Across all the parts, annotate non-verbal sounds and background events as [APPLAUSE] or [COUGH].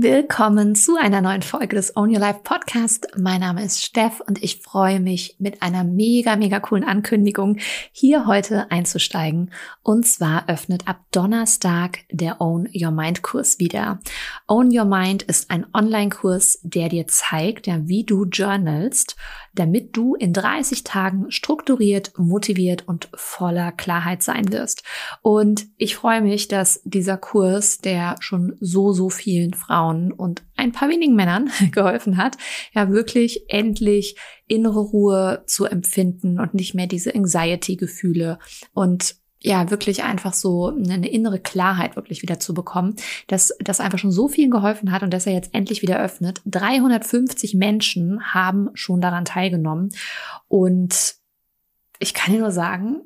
Willkommen zu einer neuen Folge des Own Your Life Podcast. Mein Name ist Steff und ich freue mich mit einer mega, mega coolen Ankündigung hier heute einzusteigen. Und zwar öffnet ab Donnerstag der Own Your Mind Kurs wieder. Own Your Mind ist ein Online-Kurs, der dir zeigt, ja, wie du journalst, damit du in 30 Tagen strukturiert, motiviert und voller Klarheit sein wirst. Und ich freue mich, dass dieser Kurs, der schon so, so vielen Frauen und ein paar wenigen Männern [LAUGHS] geholfen hat, ja wirklich endlich innere Ruhe zu empfinden und nicht mehr diese Anxiety-Gefühle und ja, wirklich einfach so eine innere Klarheit wirklich wieder zu bekommen, dass das einfach schon so vielen geholfen hat und dass er jetzt endlich wieder öffnet. 350 Menschen haben schon daran teilgenommen und ich kann dir nur sagen,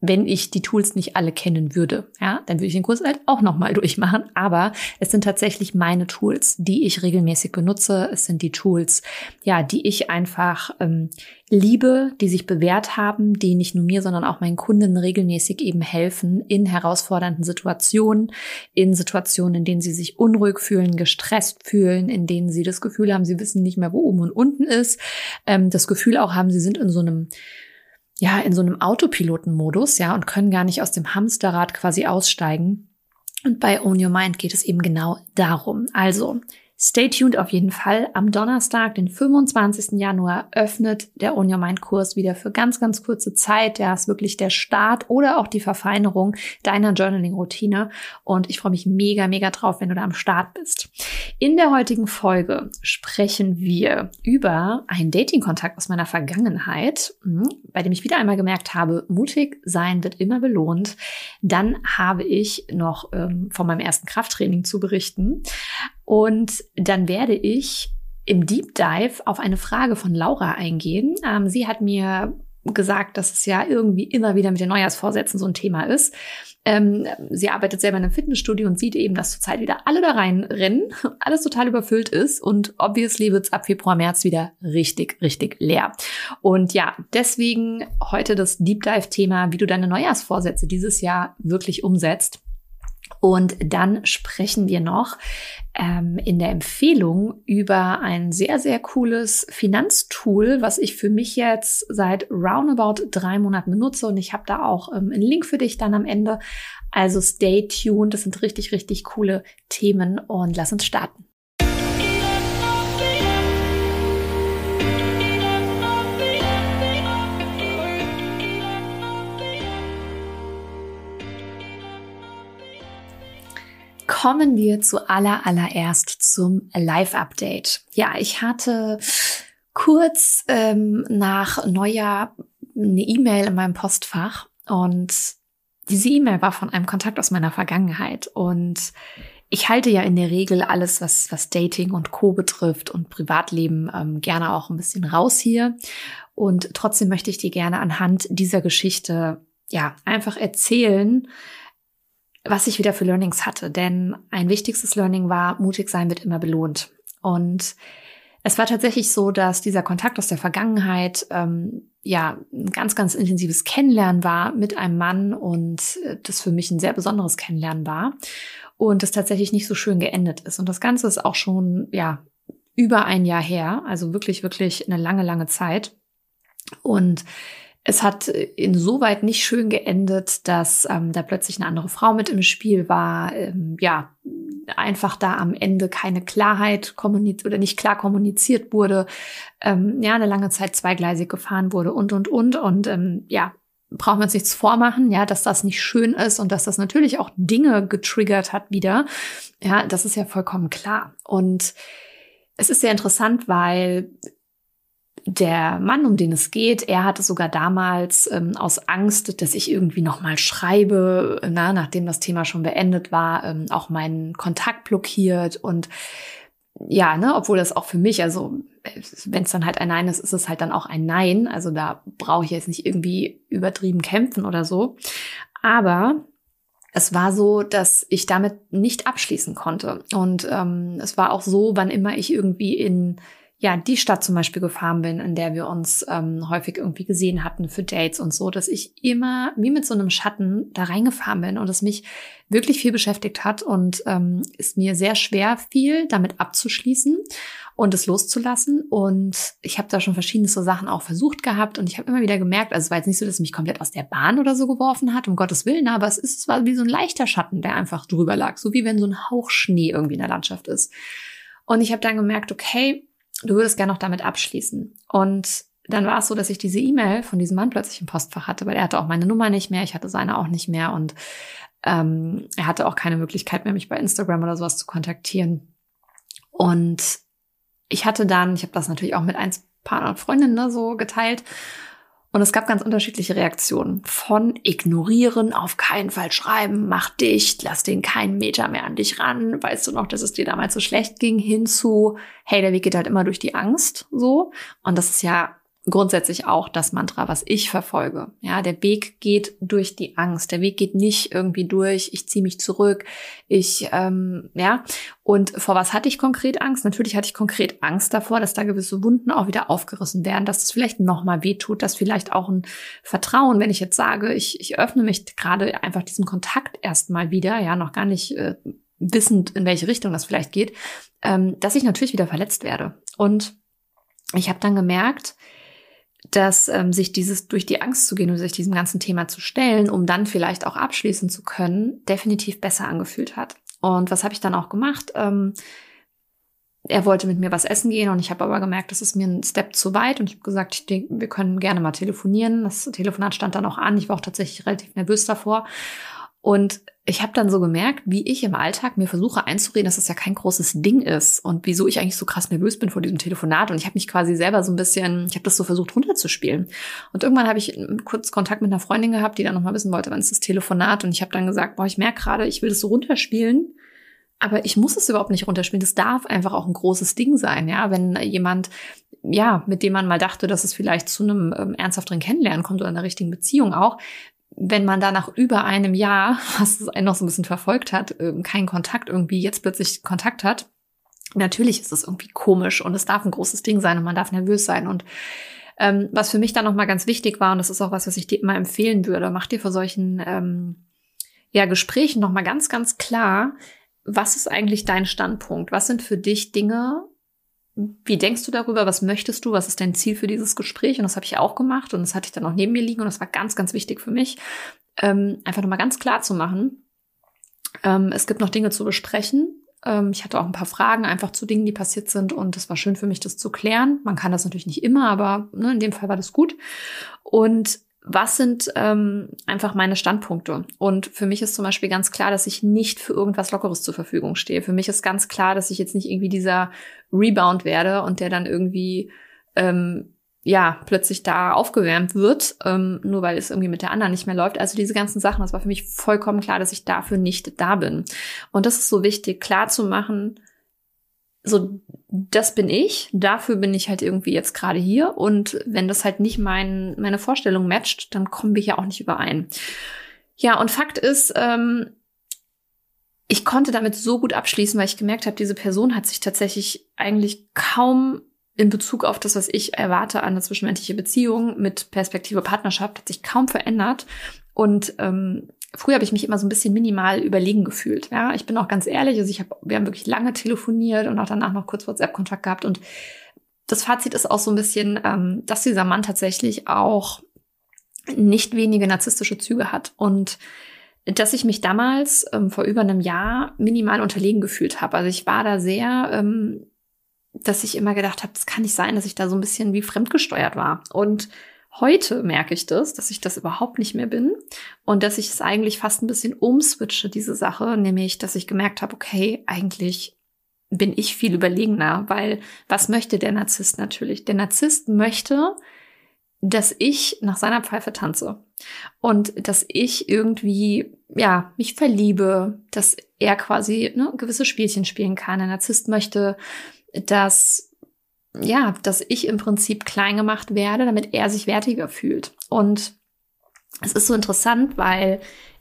wenn ich die Tools nicht alle kennen würde. Ja, dann würde ich den Kurs halt auch nochmal [LAUGHS] durchmachen. Aber es sind tatsächlich meine Tools, die ich regelmäßig benutze. Es sind die Tools, ja, die ich einfach ähm, liebe, die sich bewährt haben, die nicht nur mir, sondern auch meinen Kunden regelmäßig eben helfen in herausfordernden Situationen, in Situationen, in denen sie sich unruhig fühlen, gestresst fühlen, in denen sie das Gefühl haben, sie wissen nicht mehr, wo oben und unten ist, ähm, das Gefühl auch haben, sie sind in so einem ja, in so einem Autopilotenmodus, ja, und können gar nicht aus dem Hamsterrad quasi aussteigen. Und bei Own Your Mind geht es eben genau darum. Also, Stay tuned auf jeden Fall. Am Donnerstag, den 25. Januar, öffnet der On Your Mind Kurs wieder für ganz, ganz kurze Zeit. Der ist wirklich der Start oder auch die Verfeinerung deiner Journaling-Routine. Und ich freue mich mega, mega drauf, wenn du da am Start bist. In der heutigen Folge sprechen wir über einen Dating-Kontakt aus meiner Vergangenheit, hm, bei dem ich wieder einmal gemerkt habe, mutig sein wird immer belohnt. Dann habe ich noch ähm, von meinem ersten Krafttraining zu berichten. Und dann werde ich im Deep Dive auf eine Frage von Laura eingehen. Ähm, sie hat mir gesagt, dass es ja irgendwie immer wieder mit den Neujahrsvorsätzen so ein Thema ist. Ähm, sie arbeitet selber in einem Fitnessstudio und sieht eben, dass zurzeit wieder alle da reinrennen, [LAUGHS] alles total überfüllt ist und obviously wird es ab Februar, März wieder richtig, richtig leer. Und ja, deswegen heute das Deep Dive-Thema, wie du deine Neujahrsvorsätze dieses Jahr wirklich umsetzt. Und dann sprechen wir noch ähm, in der Empfehlung über ein sehr, sehr cooles Finanztool, was ich für mich jetzt seit roundabout drei Monaten benutze. Und ich habe da auch ähm, einen Link für dich dann am Ende. Also stay tuned. Das sind richtig, richtig coole Themen und lass uns starten. Kommen wir zu aller allererst zum Live-Update. Ja, ich hatte kurz ähm, nach Neujahr eine E-Mail in meinem Postfach und diese E-Mail war von einem Kontakt aus meiner Vergangenheit und ich halte ja in der Regel alles, was, was Dating und Co. betrifft und Privatleben ähm, gerne auch ein bisschen raus hier. Und trotzdem möchte ich dir gerne anhand dieser Geschichte ja einfach erzählen, was ich wieder für Learnings hatte. Denn ein wichtigstes Learning war, mutig sein wird immer belohnt. Und es war tatsächlich so, dass dieser Kontakt aus der Vergangenheit ähm, ja ein ganz, ganz intensives Kennenlernen war mit einem Mann und äh, das für mich ein sehr besonderes Kennenlernen war und es tatsächlich nicht so schön geendet ist. Und das Ganze ist auch schon ja über ein Jahr her, also wirklich, wirklich eine lange, lange Zeit. Und es hat insoweit nicht schön geendet, dass ähm, da plötzlich eine andere Frau mit im Spiel war. Ähm, ja, einfach da am Ende keine Klarheit kommuniziert oder nicht klar kommuniziert wurde. Ähm, ja, eine lange Zeit zweigleisig gefahren wurde und, und, und. Und ähm, ja, brauchen wir uns nichts vormachen, ja, dass das nicht schön ist und dass das natürlich auch Dinge getriggert hat wieder. Ja, das ist ja vollkommen klar. Und es ist sehr interessant, weil der Mann, um den es geht, er hatte sogar damals ähm, aus Angst, dass ich irgendwie nochmal schreibe, na, nachdem das Thema schon beendet war, ähm, auch meinen Kontakt blockiert und ja, ne, obwohl das auch für mich, also wenn es dann halt ein Nein ist, ist es halt dann auch ein Nein. Also da brauche ich jetzt nicht irgendwie übertrieben kämpfen oder so. Aber es war so, dass ich damit nicht abschließen konnte. Und ähm, es war auch so, wann immer ich irgendwie in ja, die Stadt zum Beispiel gefahren bin, in der wir uns ähm, häufig irgendwie gesehen hatten für Dates und so, dass ich immer wie mit so einem Schatten da reingefahren bin und es mich wirklich viel beschäftigt hat und ähm, es mir sehr schwer fiel, damit abzuschließen und es loszulassen. Und ich habe da schon verschiedene so Sachen auch versucht gehabt und ich habe immer wieder gemerkt, also es war jetzt nicht so, dass es mich komplett aus der Bahn oder so geworfen hat, um Gottes Willen, aber es ist, es war wie so ein leichter Schatten, der einfach drüber lag, so wie wenn so ein Hauch Schnee irgendwie in der Landschaft ist. Und ich habe dann gemerkt, okay, du würdest gerne noch damit abschließen. Und dann war es so, dass ich diese E-Mail von diesem Mann plötzlich im Postfach hatte, weil er hatte auch meine Nummer nicht mehr, ich hatte seine auch nicht mehr und ähm, er hatte auch keine Möglichkeit mehr, mich bei Instagram oder sowas zu kontaktieren. Und ich hatte dann, ich habe das natürlich auch mit ein paar Freundinnen ne, so geteilt und es gab ganz unterschiedliche Reaktionen. Von ignorieren, auf keinen Fall schreiben, mach dicht, lass den keinen Meter mehr an dich ran, weißt du noch, dass es dir damals so schlecht ging, hinzu, hey, der Weg geht halt immer durch die Angst, so. Und das ist ja grundsätzlich auch das Mantra, was ich verfolge. Ja, der Weg geht durch die Angst. Der Weg geht nicht irgendwie durch, ich ziehe mich zurück, ich, ähm, ja. Und vor was hatte ich konkret Angst? Natürlich hatte ich konkret Angst davor, dass da gewisse Wunden auch wieder aufgerissen werden, dass es vielleicht nochmal wehtut, dass vielleicht auch ein Vertrauen, wenn ich jetzt sage, ich, ich öffne mich gerade einfach diesem Kontakt erstmal wieder, ja, noch gar nicht äh, wissend, in welche Richtung das vielleicht geht, ähm, dass ich natürlich wieder verletzt werde. Und ich habe dann gemerkt, dass ähm, sich dieses durch die Angst zu gehen und sich diesem ganzen Thema zu stellen, um dann vielleicht auch abschließen zu können, definitiv besser angefühlt hat. Und was habe ich dann auch gemacht? Ähm, er wollte mit mir was essen gehen und ich habe aber gemerkt, das ist mir ein Step zu weit und ich habe gesagt, ich denke, wir können gerne mal telefonieren. Das Telefonat stand dann auch an. Ich war auch tatsächlich relativ nervös davor. Und ich habe dann so gemerkt, wie ich im Alltag mir versuche einzureden, dass das ja kein großes Ding ist und wieso ich eigentlich so krass nervös bin vor diesem Telefonat. Und ich habe mich quasi selber so ein bisschen, ich habe das so versucht runterzuspielen. Und irgendwann habe ich kurz Kontakt mit einer Freundin gehabt, die dann nochmal wissen wollte, wann ist das Telefonat. Und ich habe dann gesagt, boah, ich merke gerade, ich will das so runterspielen. Aber ich muss es überhaupt nicht runterspielen. Das darf einfach auch ein großes Ding sein, ja. Wenn jemand, ja, mit dem man mal dachte, dass es vielleicht zu einem ähm, ernsthafteren Kennenlernen kommt oder einer richtigen Beziehung auch, wenn man da nach über einem Jahr, was einen noch so ein bisschen verfolgt hat, ähm, keinen Kontakt irgendwie jetzt plötzlich Kontakt hat, natürlich ist es irgendwie komisch und es darf ein großes Ding sein und man darf nervös sein und ähm, was für mich dann nochmal ganz wichtig war, und das ist auch was, was ich dir immer empfehlen würde, mach dir vor solchen ähm, ja, Gesprächen nochmal ganz, ganz klar, was ist eigentlich dein Standpunkt? Was sind für dich Dinge, wie denkst du darüber? Was möchtest du? Was ist dein Ziel für dieses Gespräch? Und das habe ich auch gemacht und das hatte ich dann auch neben mir liegen und das war ganz, ganz wichtig für mich, ähm, einfach nochmal ganz klar zu machen. Ähm, es gibt noch Dinge zu besprechen. Ähm, ich hatte auch ein paar Fragen einfach zu Dingen, die passiert sind und es war schön für mich, das zu klären. Man kann das natürlich nicht immer, aber ne, in dem Fall war das gut. Und was sind ähm, einfach meine Standpunkte? Und für mich ist zum Beispiel ganz klar, dass ich nicht für irgendwas Lockeres zur Verfügung stehe. Für mich ist ganz klar, dass ich jetzt nicht irgendwie dieser Rebound werde und der dann irgendwie ähm, ja plötzlich da aufgewärmt wird, ähm, nur weil es irgendwie mit der anderen nicht mehr läuft. Also diese ganzen Sachen, das war für mich vollkommen klar, dass ich dafür nicht da bin. Und das ist so wichtig, klar zu machen, so, das bin ich, dafür bin ich halt irgendwie jetzt gerade hier. Und wenn das halt nicht mein, meine Vorstellung matcht, dann kommen wir hier auch nicht überein. Ja, und Fakt ist, ähm, ich konnte damit so gut abschließen, weil ich gemerkt habe, diese Person hat sich tatsächlich eigentlich kaum in Bezug auf das, was ich erwarte an eine zwischenmenschliche Beziehung mit Perspektive Partnerschaft, hat sich kaum verändert. Und ähm, früher habe ich mich immer so ein bisschen minimal überlegen gefühlt. Ja, ich bin auch ganz ehrlich, also ich habe, wir haben wirklich lange telefoniert und auch danach noch kurz WhatsApp-Kontakt gehabt und das Fazit ist auch so ein bisschen, ähm, dass dieser Mann tatsächlich auch nicht wenige narzisstische Züge hat und dass ich mich damals ähm, vor über einem Jahr minimal unterlegen gefühlt habe. Also ich war da sehr, ähm, dass ich immer gedacht habe, es kann nicht sein, dass ich da so ein bisschen wie fremdgesteuert war und Heute merke ich das, dass ich das überhaupt nicht mehr bin und dass ich es eigentlich fast ein bisschen umswitche, diese Sache, nämlich, dass ich gemerkt habe, okay, eigentlich bin ich viel überlegener, weil was möchte der Narzisst natürlich? Der Narzisst möchte, dass ich nach seiner Pfeife tanze und dass ich irgendwie, ja, mich verliebe, dass er quasi ne, gewisse Spielchen spielen kann. Der Narzisst möchte, dass ja, dass ich im Prinzip klein gemacht werde, damit er sich wertiger fühlt. Und es ist so interessant, weil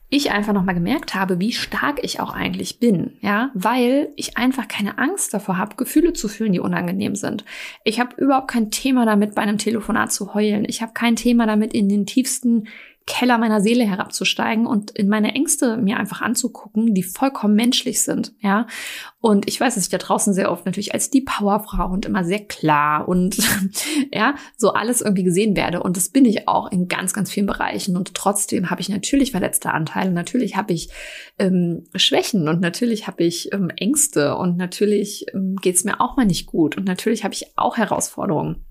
ich einfach nochmal gemerkt habe, wie stark ich auch eigentlich bin, ja, weil ich einfach keine Angst davor habe, Gefühle zu fühlen, die unangenehm sind. Ich habe überhaupt kein Thema damit, bei einem Telefonat zu heulen. Ich habe kein Thema damit, in den tiefsten Keller meiner Seele herabzusteigen und in meine Ängste mir einfach anzugucken, die vollkommen menschlich sind, ja. Und ich weiß, dass ich da draußen sehr oft natürlich als die Powerfrau und immer sehr klar und [LAUGHS] ja, so alles irgendwie gesehen werde. Und das bin ich auch in ganz, ganz vielen Bereichen. Und trotzdem habe ich natürlich verletzte Anteile, natürlich habe ich ähm, Schwächen und natürlich habe ich ähm, Ängste und natürlich ähm, geht es mir auch mal nicht gut und natürlich habe ich auch Herausforderungen.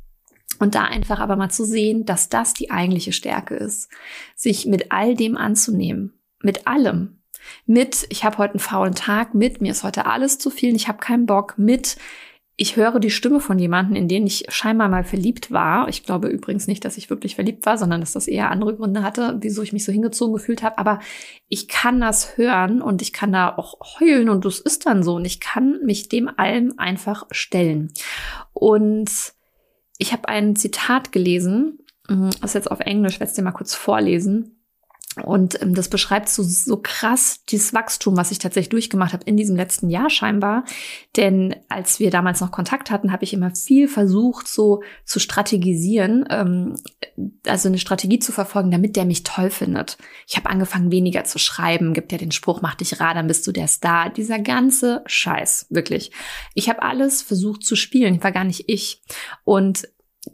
Und da einfach aber mal zu sehen, dass das die eigentliche Stärke ist, sich mit all dem anzunehmen, mit allem, mit ich habe heute einen faulen Tag, mit mir ist heute alles zu viel, ich habe keinen Bock, mit ich höre die Stimme von jemandem, in den ich scheinbar mal verliebt war. Ich glaube übrigens nicht, dass ich wirklich verliebt war, sondern dass das eher andere Gründe hatte, wieso ich mich so hingezogen gefühlt habe. Aber ich kann das hören und ich kann da auch heulen und das ist dann so. Und ich kann mich dem allem einfach stellen. Und ich habe ein Zitat gelesen, mhm, das ist jetzt auf Englisch, werde es dir mal kurz vorlesen. Und ähm, das beschreibt so, so krass dieses Wachstum, was ich tatsächlich durchgemacht habe in diesem letzten Jahr scheinbar. Denn als wir damals noch Kontakt hatten, habe ich immer viel versucht, so zu strategisieren, ähm, also eine Strategie zu verfolgen, damit der mich toll findet. Ich habe angefangen, weniger zu schreiben, gibt ja den Spruch, mach dich rar, dann bist du der Star. Dieser ganze Scheiß, wirklich. Ich habe alles versucht zu spielen, ich war gar nicht ich. Und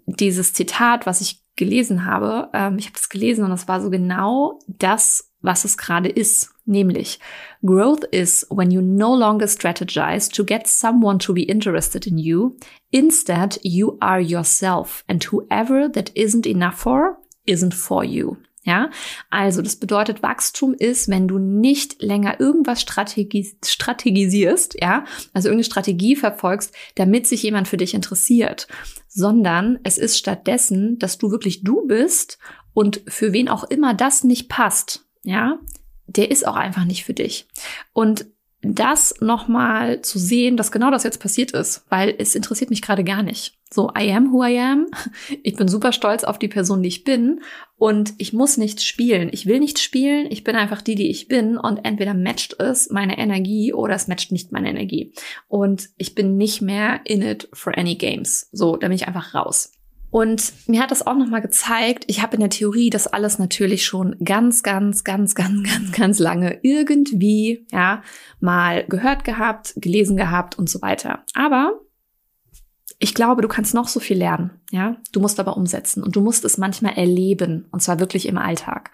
dieses Zitat, was ich gelesen habe. Ähm, ich habe das gelesen und das war so genau das, was es gerade ist. Nämlich, Growth is when you no longer strategize to get someone to be interested in you. Instead, you are yourself and whoever that isn't enough for, isn't for you. Ja, also das bedeutet, Wachstum ist, wenn du nicht länger irgendwas strategis strategisierst, ja, also irgendeine Strategie verfolgst, damit sich jemand für dich interessiert, sondern es ist stattdessen, dass du wirklich du bist und für wen auch immer das nicht passt, ja, der ist auch einfach nicht für dich. Und das nochmal zu sehen, dass genau das jetzt passiert ist, weil es interessiert mich gerade gar nicht. So, I am who I am. [LAUGHS] Ich bin super stolz auf die Person, die ich bin. Und ich muss nicht spielen. Ich will nicht spielen. Ich bin einfach die, die ich bin. Und entweder matcht es meine Energie oder es matcht nicht meine Energie. Und ich bin nicht mehr in it for any games. So, da bin ich einfach raus. Und mir hat das auch nochmal gezeigt, ich habe in der Theorie das alles natürlich schon ganz, ganz, ganz, ganz, ganz, ganz lange irgendwie, ja, mal gehört gehabt, gelesen gehabt und so weiter. Aber ich glaube, du kannst noch so viel lernen, ja. Du musst aber umsetzen und du musst es manchmal erleben und zwar wirklich im Alltag.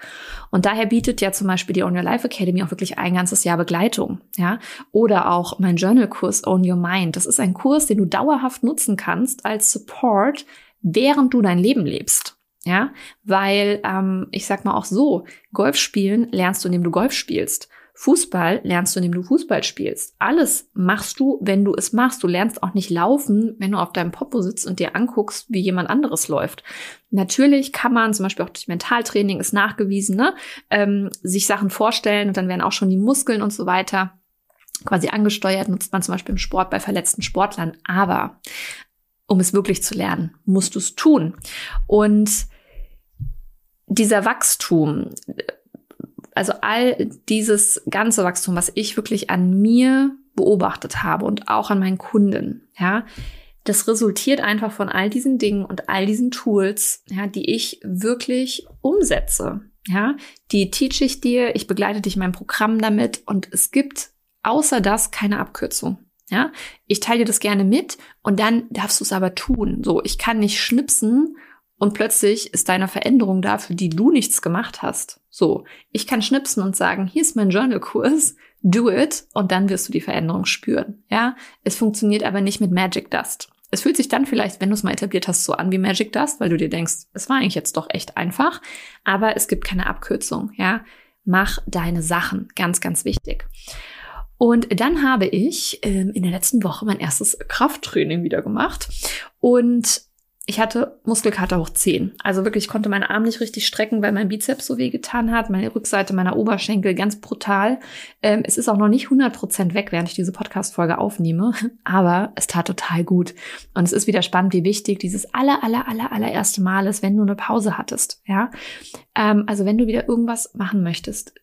Und daher bietet ja zum Beispiel die Own Your Life Academy auch wirklich ein ganzes Jahr Begleitung, ja. Oder auch mein Journal-Kurs Own Your Mind. Das ist ein Kurs, den du dauerhaft nutzen kannst als Support während du dein Leben lebst. Ja, weil ähm, ich sag mal auch so, Golf spielen lernst du, indem du Golf spielst. Fußball lernst du, indem du Fußball spielst. Alles machst du, wenn du es machst. Du lernst auch nicht laufen, wenn du auf deinem Popo sitzt und dir anguckst, wie jemand anderes läuft. Natürlich kann man zum Beispiel auch durch Mentaltraining ist nachgewiesen, ne, ähm, sich Sachen vorstellen und dann werden auch schon die Muskeln und so weiter quasi angesteuert, nutzt man zum Beispiel im Sport bei verletzten Sportlern. Aber um es wirklich zu lernen, musst du es tun. Und dieser Wachstum, also all dieses ganze Wachstum, was ich wirklich an mir beobachtet habe und auch an meinen Kunden, ja, das resultiert einfach von all diesen Dingen und all diesen Tools, ja, die ich wirklich umsetze. Ja, die teach ich dir, ich begleite dich in meinem Programm damit und es gibt außer das keine Abkürzung. Ja, ich teile dir das gerne mit und dann darfst du es aber tun. So, ich kann nicht schnipsen und plötzlich ist deine Veränderung da, für die du nichts gemacht hast. So, ich kann schnipsen und sagen, hier ist mein Journal-Kurs, do it und dann wirst du die Veränderung spüren. Ja, es funktioniert aber nicht mit Magic Dust. Es fühlt sich dann vielleicht, wenn du es mal etabliert hast, so an wie Magic Dust, weil du dir denkst, es war eigentlich jetzt doch echt einfach, aber es gibt keine Abkürzung. Ja, mach deine Sachen, ganz, ganz wichtig. Und dann habe ich ähm, in der letzten Woche mein erstes Krafttraining wieder gemacht und ich hatte Muskelkater hoch 10. Also wirklich, ich konnte meinen Arm nicht richtig strecken, weil mein Bizeps so weh getan hat, meine Rückseite meiner Oberschenkel ganz brutal. Ähm, es ist auch noch nicht 100 Prozent weg, während ich diese Podcast-Folge aufnehme, [LAUGHS] aber es tat total gut. Und es ist wieder spannend, wie wichtig dieses aller, aller, aller, allererste Mal ist, wenn du eine Pause hattest, ja. Ähm, also wenn du wieder irgendwas machen möchtest,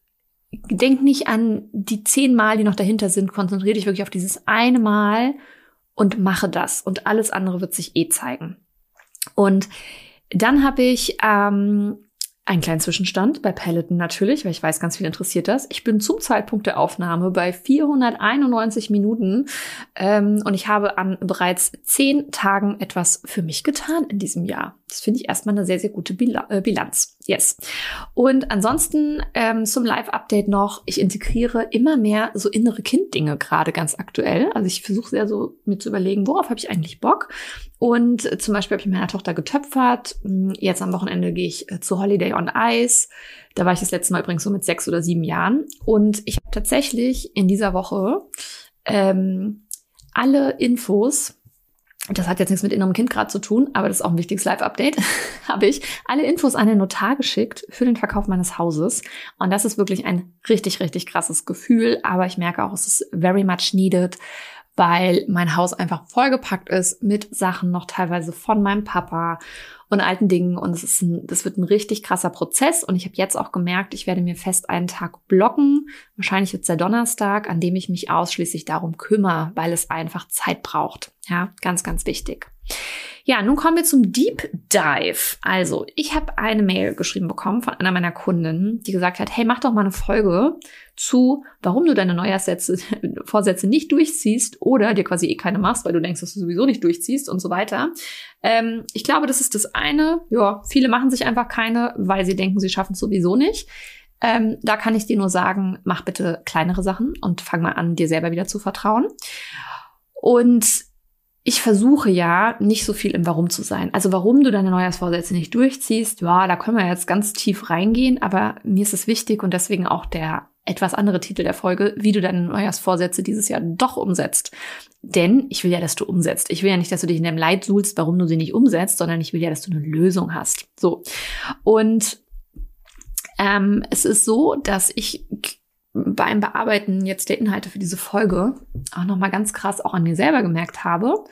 denk nicht an die zehn Mal, die noch dahinter sind. Konzentriere dich wirklich auf dieses eine Mal und mache das. Und alles andere wird sich eh zeigen. Und dann habe ich ähm, einen kleinen Zwischenstand bei Peloton natürlich, weil ich weiß, ganz viel interessiert das. Ich bin zum Zeitpunkt der Aufnahme bei 491 Minuten ähm, und ich habe an bereits zehn Tagen etwas für mich getan in diesem Jahr. Das finde ich erstmal eine sehr, sehr gute äh, Bilanz. Yes. Und ansonsten ähm, zum Live-Update noch, ich integriere immer mehr so innere Kinddinge gerade ganz aktuell. Also ich versuche sehr so mir zu überlegen, worauf habe ich eigentlich Bock? Und äh, zum Beispiel habe ich meiner Tochter getöpfert. Hm, jetzt am Wochenende gehe ich äh, zu Holiday on Ice. Da war ich das letzte Mal übrigens so mit sechs oder sieben Jahren. Und ich habe tatsächlich in dieser Woche ähm, alle Infos das hat jetzt nichts mit innerem Kind gerade zu tun, aber das ist auch ein wichtiges Live-Update, [LAUGHS] habe ich alle Infos an den Notar geschickt für den Verkauf meines Hauses. Und das ist wirklich ein richtig, richtig krasses Gefühl. Aber ich merke auch, es ist very much needed, weil mein Haus einfach vollgepackt ist mit Sachen noch teilweise von meinem Papa und alten Dingen. Und es ist ein, das wird ein richtig krasser Prozess. Und ich habe jetzt auch gemerkt, ich werde mir fest einen Tag blocken. Wahrscheinlich jetzt der Donnerstag, an dem ich mich ausschließlich darum kümmere, weil es einfach Zeit braucht. Ja, ganz, ganz wichtig. Ja, nun kommen wir zum Deep Dive. Also, ich habe eine Mail geschrieben bekommen von einer meiner Kunden, die gesagt hat, hey, mach doch mal eine Folge zu, warum du deine Neujahrssätze, [LAUGHS] Vorsätze nicht durchziehst oder dir quasi eh keine machst, weil du denkst, dass du sowieso nicht durchziehst und so weiter. Ähm, ich glaube, das ist das eine. Ja, viele machen sich einfach keine, weil sie denken, sie schaffen es sowieso nicht. Ähm, da kann ich dir nur sagen, mach bitte kleinere Sachen und fang mal an, dir selber wieder zu vertrauen. Und ich versuche ja nicht so viel im Warum zu sein. Also warum du deine Neujahrsvorsätze nicht durchziehst, ja, da können wir jetzt ganz tief reingehen, aber mir ist es wichtig und deswegen auch der etwas andere Titel der Folge, wie du deine Neujahrsvorsätze dieses Jahr doch umsetzt. Denn ich will ja, dass du umsetzt. Ich will ja nicht, dass du dich in deinem Leid suhlst, warum du sie nicht umsetzt, sondern ich will ja, dass du eine Lösung hast. So. Und ähm, es ist so, dass ich beim Bearbeiten jetzt der Inhalte für diese Folge auch nochmal ganz krass auch an mir selber gemerkt habe,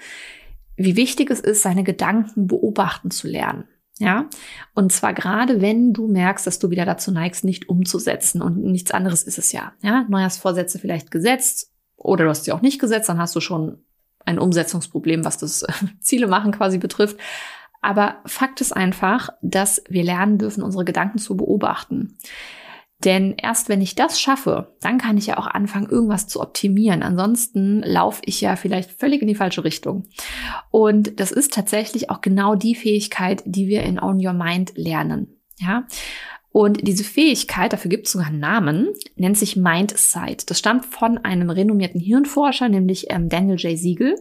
wie wichtig es ist, seine Gedanken beobachten zu lernen. Ja, und zwar gerade, wenn du merkst, dass du wieder dazu neigst, nicht umzusetzen und nichts anderes ist es ja. Ja, Neujahrsvorsätze vielleicht gesetzt oder du hast sie auch nicht gesetzt, dann hast du schon ein Umsetzungsproblem, was das [LAUGHS] Ziele machen quasi betrifft. Aber Fakt ist einfach, dass wir lernen dürfen, unsere Gedanken zu beobachten. Denn erst wenn ich das schaffe, dann kann ich ja auch anfangen, irgendwas zu optimieren. Ansonsten laufe ich ja vielleicht völlig in die falsche Richtung. Und das ist tatsächlich auch genau die Fähigkeit, die wir in Own Your Mind lernen. Ja. Und diese Fähigkeit, dafür gibt es sogar einen Namen, nennt sich Mindsight. Das stammt von einem renommierten Hirnforscher, nämlich ähm, Daniel J. Siegel.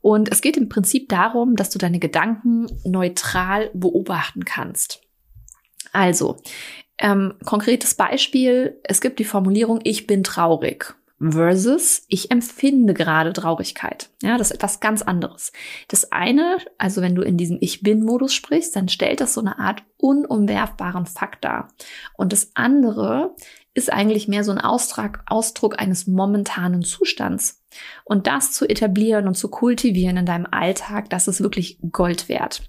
Und es geht im Prinzip darum, dass du deine Gedanken neutral beobachten kannst. Also, ähm, konkretes Beispiel, es gibt die Formulierung, ich bin traurig versus ich empfinde gerade Traurigkeit. Ja, das ist etwas ganz anderes. Das eine, also wenn du in diesem Ich bin-Modus sprichst, dann stellt das so eine Art unumwerfbaren Fakt dar. Und das andere ist eigentlich mehr so ein Ausdruck, Ausdruck eines momentanen Zustands. Und das zu etablieren und zu kultivieren in deinem Alltag, das ist wirklich Gold wert.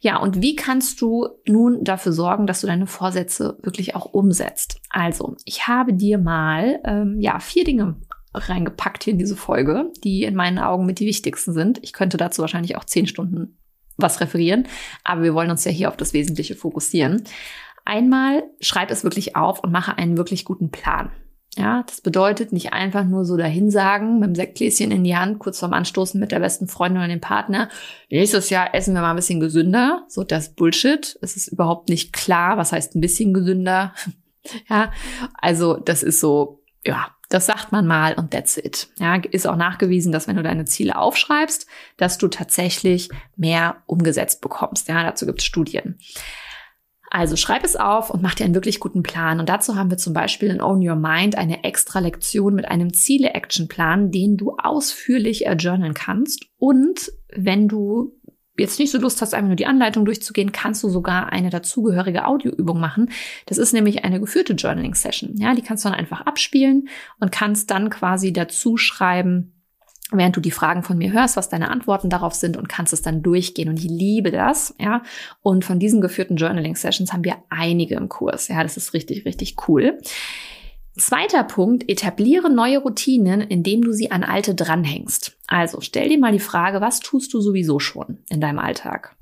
Ja, und wie kannst du nun dafür sorgen, dass du deine Vorsätze wirklich auch umsetzt? Also, ich habe dir mal ähm, ja vier Dinge reingepackt hier in diese Folge, die in meinen Augen mit die wichtigsten sind. Ich könnte dazu wahrscheinlich auch zehn Stunden was referieren, aber wir wollen uns ja hier auf das Wesentliche fokussieren. Einmal schreib es wirklich auf und mache einen wirklich guten Plan. Ja, das bedeutet nicht einfach nur so dahinsagen, mit dem Sektgläschen in die Hand, kurz vorm Anstoßen mit der besten Freundin oder dem Partner. Nächstes Jahr essen wir mal ein bisschen gesünder. So, das Bullshit. Es ist überhaupt nicht klar, was heißt ein bisschen gesünder. [LAUGHS] ja, also das ist so, ja, das sagt man mal und that's it. Ja, ist auch nachgewiesen, dass wenn du deine Ziele aufschreibst, dass du tatsächlich mehr umgesetzt bekommst. Ja, dazu gibt es Studien. Also schreib es auf und mach dir einen wirklich guten Plan. Und dazu haben wir zum Beispiel in Own Your Mind eine extra Lektion mit einem Ziele-Action-Plan, den du ausführlich journalen kannst. Und wenn du jetzt nicht so Lust hast, einfach nur die Anleitung durchzugehen, kannst du sogar eine dazugehörige Audioübung machen. Das ist nämlich eine geführte Journaling-Session. Ja, die kannst du dann einfach abspielen und kannst dann quasi dazu schreiben, während du die Fragen von mir hörst, was deine Antworten darauf sind und kannst es dann durchgehen. Und ich liebe das, ja. Und von diesen geführten Journaling-Sessions haben wir einige im Kurs. Ja, das ist richtig, richtig cool. Zweiter Punkt, etabliere neue Routinen, indem du sie an alte dranhängst. Also stell dir mal die Frage, was tust du sowieso schon in deinem Alltag?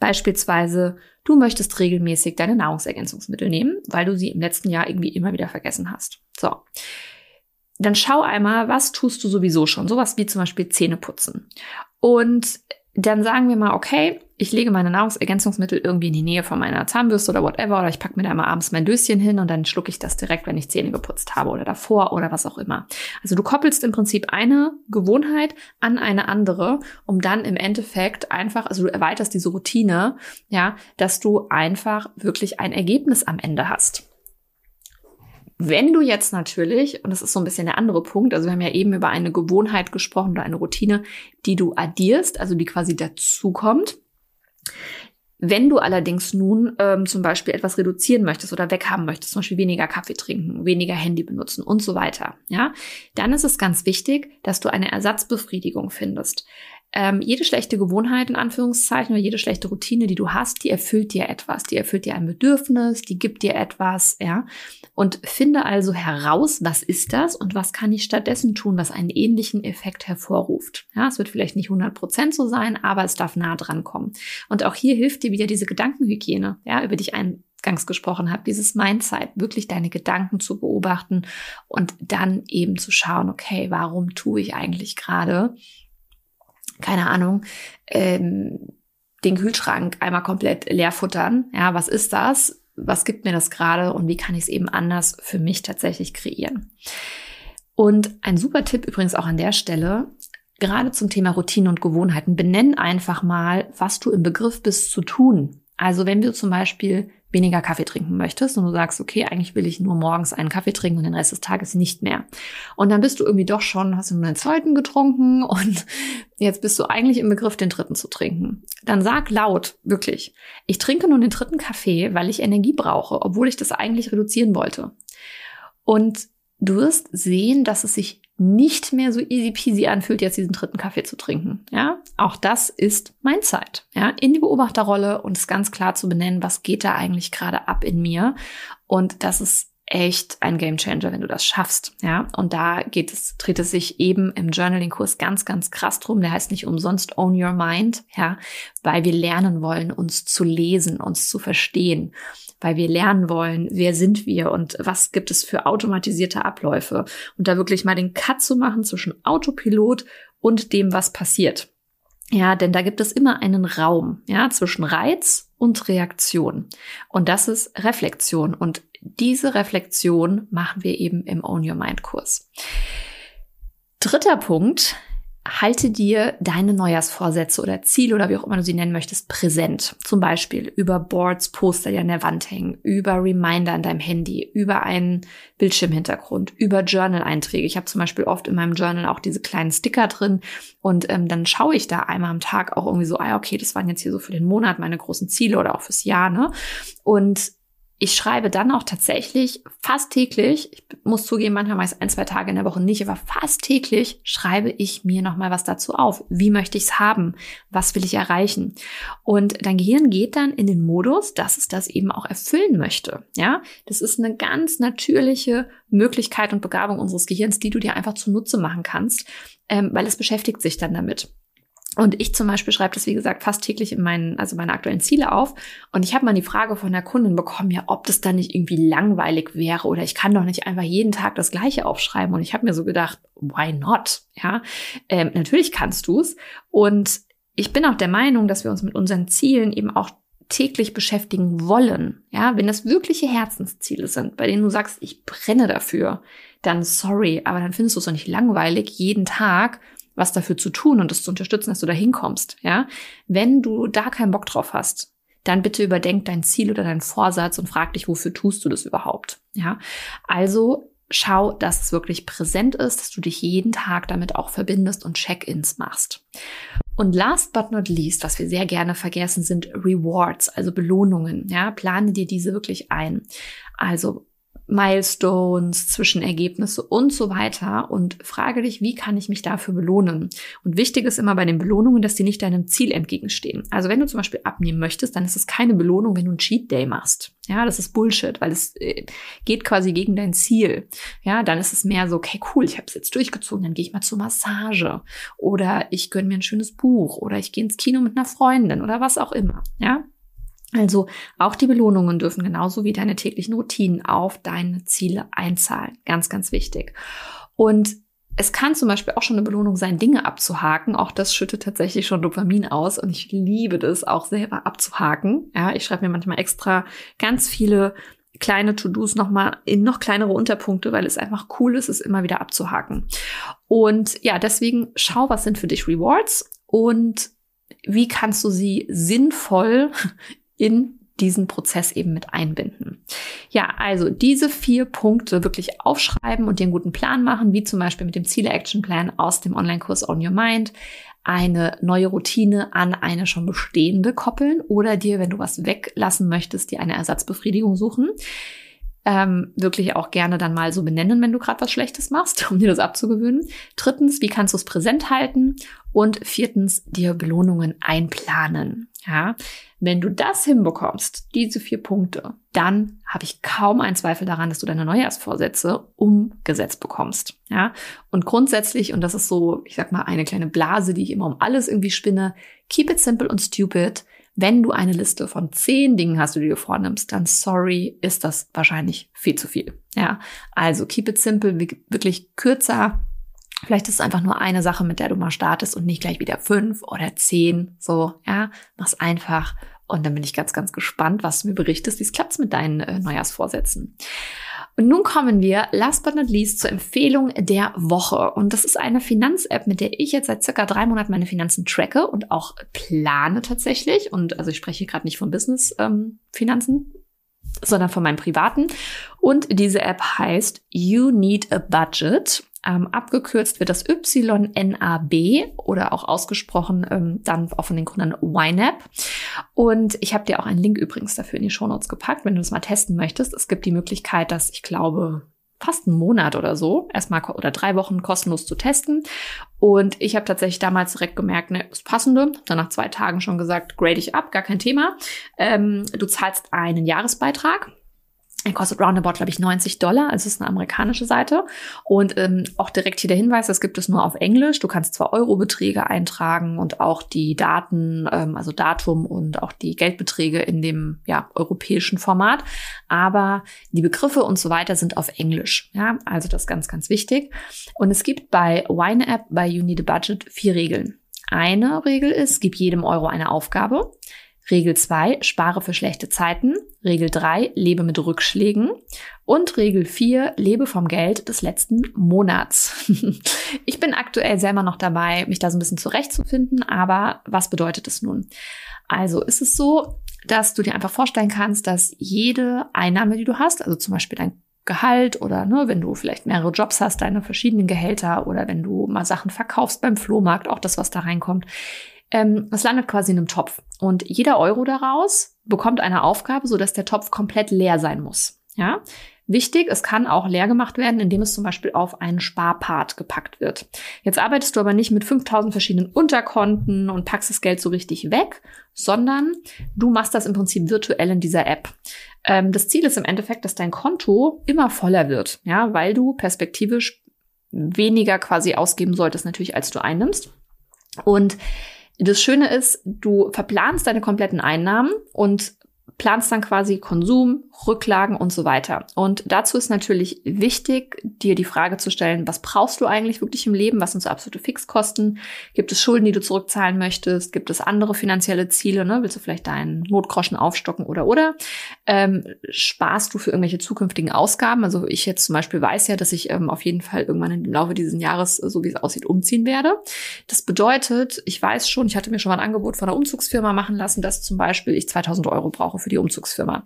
Beispielsweise, du möchtest regelmäßig deine Nahrungsergänzungsmittel nehmen, weil du sie im letzten Jahr irgendwie immer wieder vergessen hast. So. Dann schau einmal, was tust du sowieso schon? Sowas wie zum Beispiel Zähne putzen. Und dann sagen wir mal, okay, ich lege meine Nahrungsergänzungsmittel irgendwie in die Nähe von meiner Zahnbürste oder whatever, oder ich packe mir da mal abends mein Döschen hin und dann schlucke ich das direkt, wenn ich Zähne geputzt habe oder davor oder was auch immer. Also du koppelst im Prinzip eine Gewohnheit an eine andere, um dann im Endeffekt einfach, also du erweiterst diese Routine, ja, dass du einfach wirklich ein Ergebnis am Ende hast. Wenn du jetzt natürlich, und das ist so ein bisschen der andere Punkt, also wir haben ja eben über eine Gewohnheit gesprochen oder eine Routine, die du addierst, also die quasi dazukommt. Wenn du allerdings nun ähm, zum Beispiel etwas reduzieren möchtest oder weghaben möchtest, zum Beispiel weniger Kaffee trinken, weniger Handy benutzen und so weiter, ja, dann ist es ganz wichtig, dass du eine Ersatzbefriedigung findest ähm, jede schlechte Gewohnheit in Anführungszeichen oder jede schlechte Routine, die du hast, die erfüllt dir etwas, die erfüllt dir ein Bedürfnis, die gibt dir etwas, ja. Und finde also heraus, was ist das und was kann ich stattdessen tun, was einen ähnlichen Effekt hervorruft. Ja, es wird vielleicht nicht 100 Prozent so sein, aber es darf nah dran kommen. Und auch hier hilft dir wieder diese Gedankenhygiene, ja, über die ich eingangs gesprochen habe, dieses Mindset, wirklich deine Gedanken zu beobachten und dann eben zu schauen, okay, warum tue ich eigentlich gerade keine Ahnung, ähm, den Kühlschrank einmal komplett leer futtern. Ja, was ist das? Was gibt mir das gerade und wie kann ich es eben anders für mich tatsächlich kreieren? Und ein super Tipp übrigens auch an der Stelle, gerade zum Thema Routine und Gewohnheiten, benenn einfach mal, was du im Begriff bist zu tun. Also wenn wir zum Beispiel weniger Kaffee trinken möchtest und du sagst, okay, eigentlich will ich nur morgens einen Kaffee trinken und den Rest des Tages nicht mehr. Und dann bist du irgendwie doch schon, hast du nur den zweiten getrunken [LAUGHS] und jetzt bist du eigentlich im Begriff, den dritten zu trinken. Dann sag laut, wirklich, ich trinke nur den dritten Kaffee, weil ich Energie brauche, obwohl ich das eigentlich reduzieren wollte. Und du wirst sehen, dass es sich nicht mehr so easy peasy anfühlt, jetzt diesen dritten Kaffee zu trinken. Ja, auch das ist Mindset. Ja, in die Beobachterrolle und es ganz klar zu benennen, was geht da eigentlich gerade ab in mir. Und das ist echt ein Gamechanger, wenn du das schaffst. Ja, und da geht es, dreht es sich eben im Journaling-Kurs ganz, ganz krass drum. Der heißt nicht umsonst Own Your Mind. Ja, weil wir lernen wollen, uns zu lesen, uns zu verstehen weil wir lernen wollen, wer sind wir und was gibt es für automatisierte Abläufe und da wirklich mal den Cut zu machen zwischen Autopilot und dem, was passiert. Ja, denn da gibt es immer einen Raum, ja, zwischen Reiz und Reaktion. Und das ist Reflexion. Und diese Reflexion machen wir eben im Own Your Mind Kurs. Dritter Punkt, halte dir deine Neujahrsvorsätze oder Ziele oder wie auch immer du sie nennen möchtest, präsent. Zum Beispiel über Boards, Poster, die an der Wand hängen, über Reminder an deinem Handy, über einen Bildschirmhintergrund, über Journal-Einträge. Ich habe zum Beispiel oft in meinem Journal auch diese kleinen Sticker drin und ähm, dann schaue ich da einmal am Tag auch irgendwie so, ah, okay, das waren jetzt hier so für den Monat meine großen Ziele oder auch fürs Jahr, ne? Und ich schreibe dann auch tatsächlich fast täglich, ich muss zugeben, manchmal meist ein, zwei Tage in der Woche nicht, aber fast täglich schreibe ich mir nochmal was dazu auf. Wie möchte ich es haben? Was will ich erreichen? Und dein Gehirn geht dann in den Modus, dass es das eben auch erfüllen möchte. Ja, das ist eine ganz natürliche Möglichkeit und Begabung unseres Gehirns, die du dir einfach zunutze machen kannst, ähm, weil es beschäftigt sich dann damit. Und ich zum Beispiel schreibe das, wie gesagt, fast täglich in meinen, also meine aktuellen Ziele auf. Und ich habe mal die Frage von der Kundin bekommen, ja, ob das dann nicht irgendwie langweilig wäre oder ich kann doch nicht einfach jeden Tag das Gleiche aufschreiben. Und ich habe mir so gedacht, why not? Ja, ähm, natürlich kannst du's. Und ich bin auch der Meinung, dass wir uns mit unseren Zielen eben auch täglich beschäftigen wollen. Ja, wenn das wirkliche Herzensziele sind, bei denen du sagst, ich brenne dafür, dann sorry, aber dann findest du es doch nicht langweilig, jeden Tag was dafür zu tun und das zu unterstützen, dass du da hinkommst, ja. Wenn du da keinen Bock drauf hast, dann bitte überdenk dein Ziel oder deinen Vorsatz und frag dich, wofür tust du das überhaupt, ja. Also schau, dass es wirklich präsent ist, dass du dich jeden Tag damit auch verbindest und Check-ins machst. Und last but not least, was wir sehr gerne vergessen, sind Rewards, also Belohnungen. Ja, plane dir diese wirklich ein. Also Milestones, Zwischenergebnisse und so weiter und frage dich, wie kann ich mich dafür belohnen? Und wichtig ist immer bei den Belohnungen, dass die nicht deinem Ziel entgegenstehen. Also wenn du zum Beispiel abnehmen möchtest, dann ist es keine Belohnung, wenn du einen Cheat Day machst. Ja, das ist Bullshit, weil es äh, geht quasi gegen dein Ziel. Ja, dann ist es mehr so, okay, cool, ich habe es jetzt durchgezogen, dann gehe ich mal zur Massage oder ich gönne mir ein schönes Buch oder ich gehe ins Kino mit einer Freundin oder was auch immer. Ja, also auch die Belohnungen dürfen genauso wie deine täglichen Routinen auf deine Ziele einzahlen. Ganz, ganz wichtig. Und es kann zum Beispiel auch schon eine Belohnung sein, Dinge abzuhaken. Auch das schüttet tatsächlich schon Dopamin aus und ich liebe das auch selber abzuhaken. Ja, ich schreibe mir manchmal extra ganz viele kleine To-Dos nochmal in noch kleinere Unterpunkte, weil es einfach cool ist, es immer wieder abzuhaken. Und ja, deswegen schau, was sind für dich Rewards und wie kannst du sie sinnvoll in diesen Prozess eben mit einbinden. Ja, also diese vier Punkte wirklich aufschreiben und dir einen guten Plan machen, wie zum Beispiel mit dem Ziele-Action-Plan aus dem Online-Kurs Own Your Mind, eine neue Routine an eine schon bestehende koppeln oder dir, wenn du was weglassen möchtest, dir eine Ersatzbefriedigung suchen. Ähm, wirklich auch gerne dann mal so benennen, wenn du gerade was Schlechtes machst, [LAUGHS] um dir das abzugewöhnen. Drittens, wie kannst du es präsent halten? Und viertens, dir Belohnungen einplanen. Ja, wenn du das hinbekommst, diese vier Punkte, dann habe ich kaum einen Zweifel daran, dass du deine Neujahrsvorsätze umgesetzt bekommst. Ja, und grundsätzlich, und das ist so, ich sag mal, eine kleine Blase, die ich immer um alles irgendwie spinne, keep it simple und stupid. Wenn du eine Liste von zehn Dingen hast, die du dir vornimmst, dann sorry, ist das wahrscheinlich viel zu viel. Ja, also keep it simple, wirklich kürzer, Vielleicht ist es einfach nur eine Sache, mit der du mal startest und nicht gleich wieder fünf oder zehn. So, ja, mach's einfach und dann bin ich ganz, ganz gespannt, was du mir berichtest. Wie es klappt mit deinen äh, Neujahrsvorsätzen. Und nun kommen wir, last but not least, zur Empfehlung der Woche. Und das ist eine Finanz-App, mit der ich jetzt seit circa drei Monaten meine Finanzen tracke und auch plane tatsächlich. Und also ich spreche gerade nicht von Business-Finanzen, ähm, sondern von meinem privaten. Und diese App heißt You Need a Budget. Ähm, abgekürzt wird das YNAB oder auch ausgesprochen ähm, dann auch von den Gründern YNAB. Und ich habe dir auch einen Link übrigens dafür in die Shownotes gepackt, wenn du das mal testen möchtest. Es gibt die Möglichkeit, dass ich glaube, fast einen Monat oder so, erstmal oder drei Wochen kostenlos zu testen. Und ich habe tatsächlich damals direkt gemerkt, ne, ist passende. Dann nach zwei Tagen schon gesagt, grade ich ab, gar kein Thema. Ähm, du zahlst einen Jahresbeitrag er kostet roundabout, glaube ich, 90 Dollar. Also es ist eine amerikanische Seite. Und ähm, auch direkt hier der Hinweis, das gibt es nur auf Englisch. Du kannst zwar Eurobeträge eintragen und auch die Daten, ähm, also Datum und auch die Geldbeträge in dem ja, europäischen Format. Aber die Begriffe und so weiter sind auf Englisch. Ja, also das ist ganz, ganz wichtig. Und es gibt bei Wine App, bei You Need a Budget vier Regeln. Eine Regel ist, gib jedem Euro eine Aufgabe. Regel 2, spare für schlechte Zeiten. Regel 3, lebe mit Rückschlägen. Und Regel 4, lebe vom Geld des letzten Monats. [LAUGHS] ich bin aktuell selber noch dabei, mich da so ein bisschen zurechtzufinden, aber was bedeutet es nun? Also ist es so, dass du dir einfach vorstellen kannst, dass jede Einnahme, die du hast, also zum Beispiel dein Gehalt oder ne, wenn du vielleicht mehrere Jobs hast, deine verschiedenen Gehälter oder wenn du mal Sachen verkaufst beim Flohmarkt, auch das, was da reinkommt, ähm, es landet quasi in einem Topf. Und jeder Euro daraus bekommt eine Aufgabe, sodass der Topf komplett leer sein muss. Ja, Wichtig, es kann auch leer gemacht werden, indem es zum Beispiel auf einen Sparpart gepackt wird. Jetzt arbeitest du aber nicht mit 5000 verschiedenen Unterkonten und packst das Geld so richtig weg, sondern du machst das im Prinzip virtuell in dieser App. Ähm, das Ziel ist im Endeffekt, dass dein Konto immer voller wird, ja, weil du perspektivisch weniger quasi ausgeben solltest natürlich, als du einnimmst. Und das Schöne ist, du verplanst deine kompletten Einnahmen und planst dann quasi Konsum, Rücklagen und so weiter. Und dazu ist natürlich wichtig, dir die Frage zu stellen, was brauchst du eigentlich wirklich im Leben? Was sind so absolute Fixkosten? Gibt es Schulden, die du zurückzahlen möchtest? Gibt es andere finanzielle Ziele? Ne? Willst du vielleicht deinen Notgroschen aufstocken oder oder? Ähm, sparst du für irgendwelche zukünftigen Ausgaben? Also ich jetzt zum Beispiel weiß ja, dass ich ähm, auf jeden Fall irgendwann im Laufe dieses Jahres, so wie es aussieht, umziehen werde. Das bedeutet, ich weiß schon, ich hatte mir schon mal ein Angebot von einer Umzugsfirma machen lassen, dass zum Beispiel ich 2000 Euro brauche für die Umzugsfirma.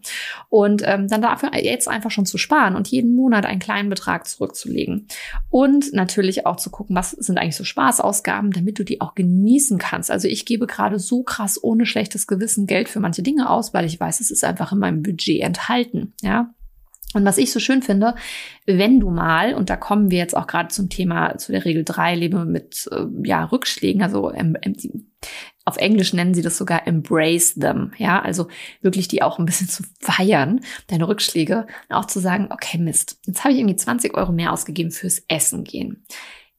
Und ähm, dann dafür jetzt einfach schon zu sparen und jeden Monat einen kleinen Betrag zurückzulegen. Und natürlich auch zu gucken, was sind eigentlich so Spaßausgaben, damit du die auch genießen kannst. Also ich gebe gerade so krass ohne schlechtes Gewissen Geld für manche Dinge aus, weil ich weiß, es ist einfach in meinem Budget enthalten. Ja. Und was ich so schön finde, wenn du mal, und da kommen wir jetzt auch gerade zum Thema, zu der Regel 3, lebe mit äh, ja, Rückschlägen, also ähm, auf Englisch nennen sie das sogar embrace them, ja, also wirklich die auch ein bisschen [LAUGHS] zu feiern, deine Rückschläge, auch zu sagen, okay, Mist, jetzt habe ich irgendwie 20 Euro mehr ausgegeben fürs Essen gehen.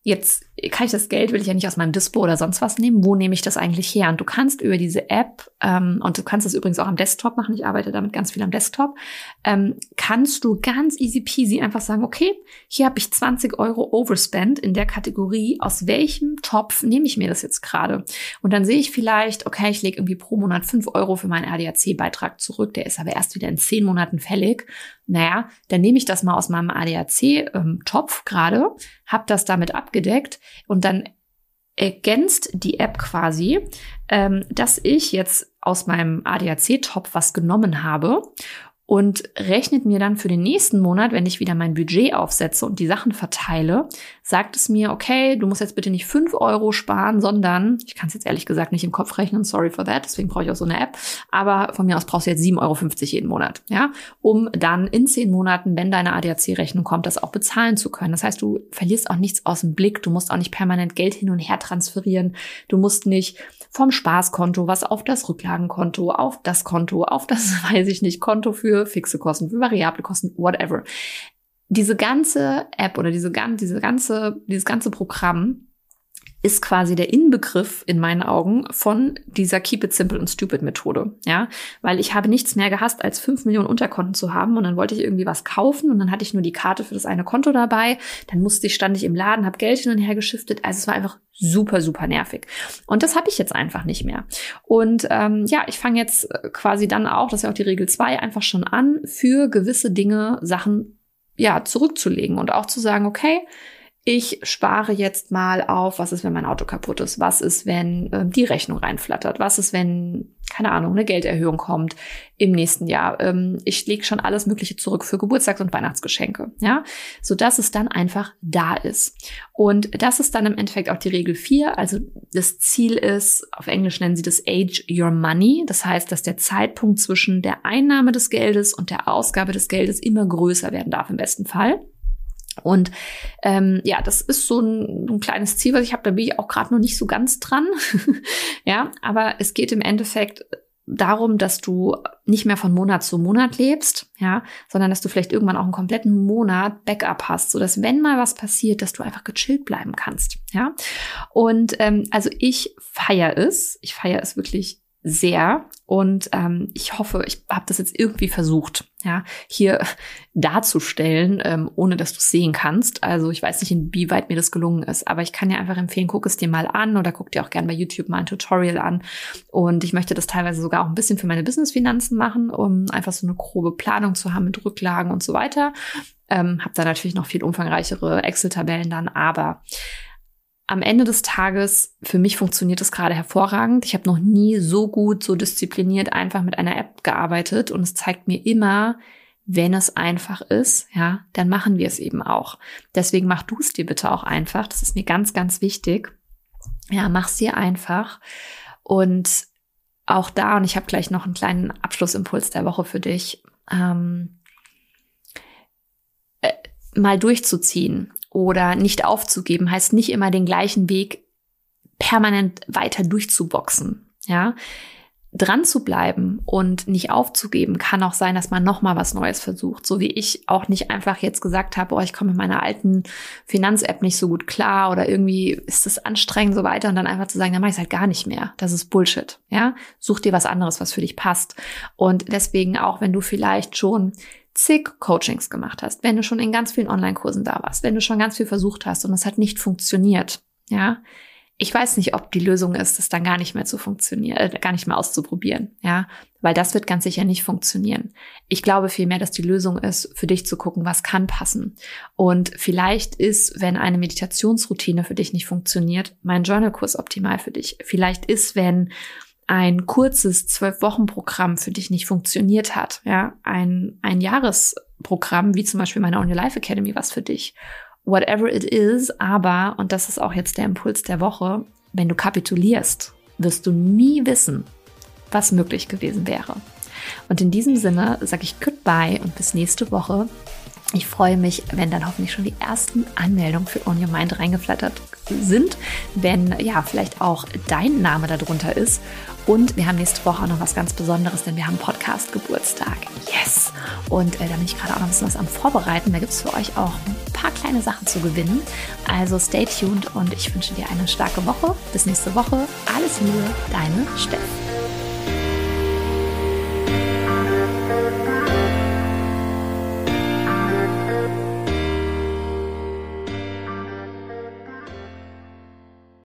Jetzt kann ich das Geld, will ich ja nicht aus meinem Dispo oder sonst was nehmen. Wo nehme ich das eigentlich her? Und du kannst über diese App, ähm, und du kannst das übrigens auch am Desktop machen, ich arbeite damit ganz viel am Desktop, ähm, kannst du ganz easy peasy einfach sagen, okay, hier habe ich 20 Euro overspend in der Kategorie, aus welchem Topf nehme ich mir das jetzt gerade? Und dann sehe ich vielleicht, okay, ich lege irgendwie pro Monat 5 Euro für meinen ADAC-Beitrag zurück, der ist aber erst wieder in 10 Monaten fällig. Naja, dann nehme ich das mal aus meinem ADAC-Topf ähm, gerade, habe das damit abgedeckt und dann ergänzt die App quasi, ähm, dass ich jetzt aus meinem ADAC-Top was genommen habe und rechnet mir dann für den nächsten Monat, wenn ich wieder mein Budget aufsetze und die Sachen verteile, sagt es mir, okay, du musst jetzt bitte nicht fünf Euro sparen, sondern, ich kann es jetzt ehrlich gesagt nicht im Kopf rechnen, sorry for that, deswegen brauche ich auch so eine App, aber von mir aus brauchst du jetzt 7,50 Euro jeden Monat, ja, um dann in zehn Monaten, wenn deine ADAC-Rechnung kommt, das auch bezahlen zu können. Das heißt, du verlierst auch nichts aus dem Blick, du musst auch nicht permanent Geld hin und her transferieren, du musst nicht vom Spaßkonto was auf das Rücklagenkonto, auf das Konto, auf das, [LAUGHS] weiß ich nicht, Konto für fixe Kosten, für variable Kosten, whatever. Diese ganze App oder diese, diese ganze, dieses ganze Programm ist quasi der Inbegriff in meinen Augen von dieser Keep it simple and stupid Methode, ja, weil ich habe nichts mehr gehasst, als fünf Millionen Unterkonten zu haben und dann wollte ich irgendwie was kaufen und dann hatte ich nur die Karte für das eine Konto dabei, dann musste ich, stand ich im Laden, habe Geld hin und her geschiftet, also es war einfach super, super nervig. Und das habe ich jetzt einfach nicht mehr. Und ähm, ja, ich fange jetzt äh, quasi dann auch, das ist ja auch die Regel zwei, einfach schon an, für gewisse Dinge Sachen ja zurückzulegen und auch zu sagen, okay, ich spare jetzt mal auf, was ist, wenn mein Auto kaputt ist? Was ist, wenn äh, die Rechnung reinflattert? Was ist, wenn, keine Ahnung, eine Gelderhöhung kommt im nächsten Jahr? Ähm, ich lege schon alles Mögliche zurück für Geburtstags- und Weihnachtsgeschenke, ja, so dass es dann einfach da ist. Und das ist dann im Endeffekt auch die Regel 4. Also das Ziel ist, auf Englisch nennen sie das Age Your Money. Das heißt, dass der Zeitpunkt zwischen der Einnahme des Geldes und der Ausgabe des Geldes immer größer werden darf im besten Fall. Und ähm, ja, das ist so ein, ein kleines Ziel, was ich habe. Da bin ich auch gerade noch nicht so ganz dran. [LAUGHS] ja, aber es geht im Endeffekt darum, dass du nicht mehr von Monat zu Monat lebst, ja, sondern dass du vielleicht irgendwann auch einen kompletten Monat Backup hast, so dass wenn mal was passiert, dass du einfach gechillt bleiben kannst, ja. Und ähm, also ich feiere es, ich feiere es wirklich sehr und ähm, ich hoffe, ich habe das jetzt irgendwie versucht, ja, hier darzustellen, ähm, ohne dass du es sehen kannst. Also ich weiß nicht, inwieweit mir das gelungen ist, aber ich kann dir einfach empfehlen, guck es dir mal an oder guck dir auch gerne bei YouTube mal ein Tutorial an. Und ich möchte das teilweise sogar auch ein bisschen für meine Businessfinanzen machen, um einfach so eine grobe Planung zu haben mit Rücklagen und so weiter. Ähm, habe da natürlich noch viel umfangreichere Excel-Tabellen dann, aber am Ende des Tages, für mich funktioniert es gerade hervorragend. Ich habe noch nie so gut, so diszipliniert einfach mit einer App gearbeitet und es zeigt mir immer, wenn es einfach ist, ja, dann machen wir es eben auch. Deswegen mach du es dir bitte auch einfach. Das ist mir ganz, ganz wichtig. Ja, mach's dir einfach. Und auch da, und ich habe gleich noch einen kleinen Abschlussimpuls der Woche für dich, ähm, äh, mal durchzuziehen oder nicht aufzugeben heißt nicht immer den gleichen Weg permanent weiter durchzuboxen. Ja, dran zu bleiben und nicht aufzugeben, kann auch sein, dass man noch mal was Neues versucht. So wie ich auch nicht einfach jetzt gesagt habe, oh, ich komme mit meiner alten Finanz-App nicht so gut klar oder irgendwie ist das anstrengend so weiter und dann einfach zu sagen, dann mache ich es halt gar nicht mehr. Das ist Bullshit. Ja, such dir was anderes, was für dich passt. Und deswegen auch, wenn du vielleicht schon zig Coachings gemacht hast, wenn du schon in ganz vielen Online-Kursen da warst, wenn du schon ganz viel versucht hast und es hat nicht funktioniert, ja, ich weiß nicht, ob die Lösung ist, das dann gar nicht mehr zu funktionieren, äh, gar nicht mehr auszuprobieren, ja, weil das wird ganz sicher nicht funktionieren. Ich glaube vielmehr, dass die Lösung ist, für dich zu gucken, was kann passen. Und vielleicht ist, wenn eine Meditationsroutine für dich nicht funktioniert, mein Journalkurs optimal für dich. Vielleicht ist, wenn ein kurzes Zwölf-Wochen-Programm für dich nicht funktioniert hat, ja, ein, ein Jahresprogramm, wie zum Beispiel meine On Your Life Academy, was für dich. Whatever it is, aber, und das ist auch jetzt der Impuls der Woche, wenn du kapitulierst, wirst du nie wissen, was möglich gewesen wäre. Und in diesem Sinne sage ich Goodbye und bis nächste Woche. Ich freue mich, wenn dann hoffentlich schon die ersten Anmeldungen für On Your Mind reingeflattert sind, wenn ja vielleicht auch dein Name darunter ist. Und wir haben nächste Woche auch noch was ganz Besonderes, denn wir haben Podcast Geburtstag. Yes! Und äh, da bin ich gerade auch noch ein bisschen was am Vorbereiten. Da gibt es für euch auch ein paar kleine Sachen zu gewinnen. Also stay tuned und ich wünsche dir eine starke Woche. Bis nächste Woche. Alles Liebe, deine Steff.